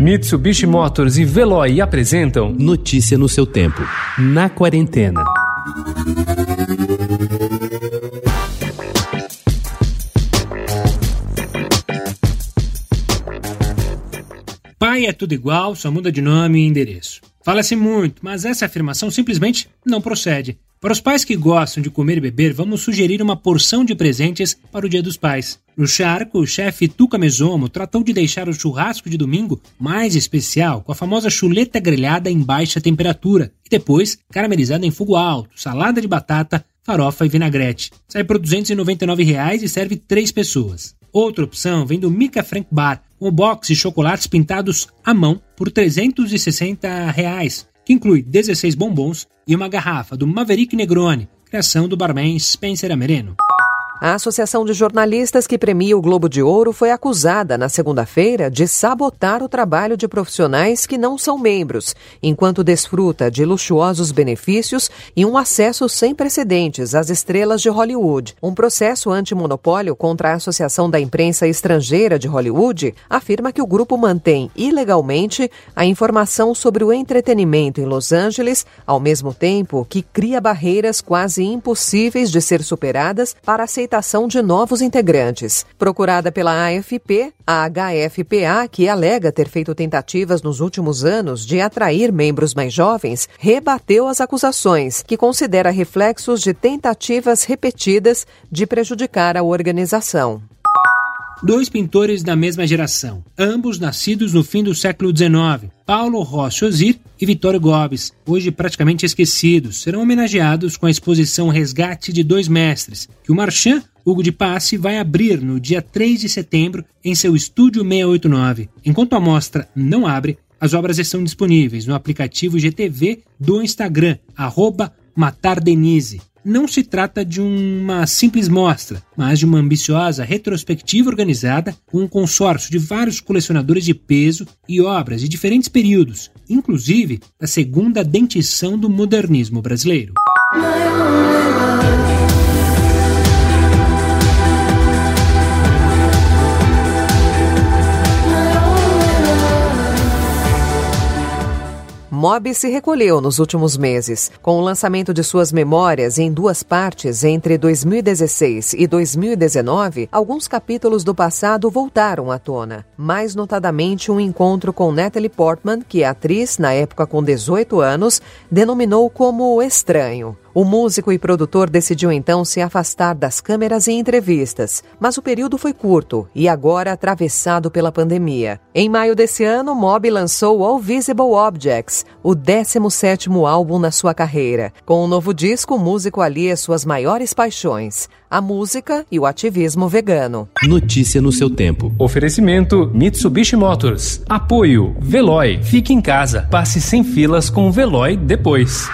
Mitsubishi Motors e Veloy apresentam Notícia no seu tempo. Na quarentena. Pai é tudo igual, só muda de nome e endereço. Fala-se muito, mas essa afirmação simplesmente não procede. Para os pais que gostam de comer e beber, vamos sugerir uma porção de presentes para o Dia dos Pais. No charco, o chefe Tuca Mesomo tratou de deixar o churrasco de domingo mais especial com a famosa chuleta grelhada em baixa temperatura e depois caramelizada em fogo alto, salada de batata, farofa e vinagrete. Sai por 299 reais e serve três pessoas. Outra opção vem do Mica Frank Bar, um box de chocolates pintados à mão por 360 reais que inclui 16 bombons e uma garrafa do Maverick Negroni, criação do barman Spencer Amereno. A Associação de Jornalistas que premia o Globo de Ouro foi acusada na segunda-feira de sabotar o trabalho de profissionais que não são membros, enquanto desfruta de luxuosos benefícios e um acesso sem precedentes às estrelas de Hollywood. Um processo antimonopólio contra a Associação da Imprensa Estrangeira de Hollywood afirma que o grupo mantém ilegalmente a informação sobre o entretenimento em Los Angeles, ao mesmo tempo que cria barreiras quase impossíveis de ser superadas para aceitar aceitação de novos integrantes. Procurada pela AFP, a HFPA, que alega ter feito tentativas nos últimos anos de atrair membros mais jovens, rebateu as acusações, que considera reflexos de tentativas repetidas de prejudicar a organização dois pintores da mesma geração, ambos nascidos no fim do século XIX, Paulo Rossi Ozir e Vitório Gobes, hoje praticamente esquecidos, serão homenageados com a exposição Resgate de Dois Mestres, que o Marchand Hugo de Passe vai abrir no dia 3 de setembro em seu estúdio 689. Enquanto a mostra não abre, as obras estão disponíveis no aplicativo GTV do Instagram, arroba. Não se trata de uma simples mostra, mas de uma ambiciosa retrospectiva organizada com um consórcio de vários colecionadores de peso e obras de diferentes períodos, inclusive da segunda dentição do modernismo brasileiro. Mob se recolheu nos últimos meses. Com o lançamento de suas memórias em duas partes entre 2016 e 2019, alguns capítulos do passado voltaram à tona. Mais notadamente, um encontro com Natalie Portman, que é atriz, na época com 18 anos, denominou como estranho. O músico e produtor decidiu então se afastar das câmeras e entrevistas, mas o período foi curto e agora atravessado pela pandemia. Em maio desse ano, Mob lançou All Visible Objects, o 17º álbum na sua carreira. Com o um novo disco, o músico alia suas maiores paixões, a música e o ativismo vegano. Notícia no seu tempo. Oferecimento Mitsubishi Motors. Apoio Veloy. Fique em casa. Passe sem filas com o Veloy depois.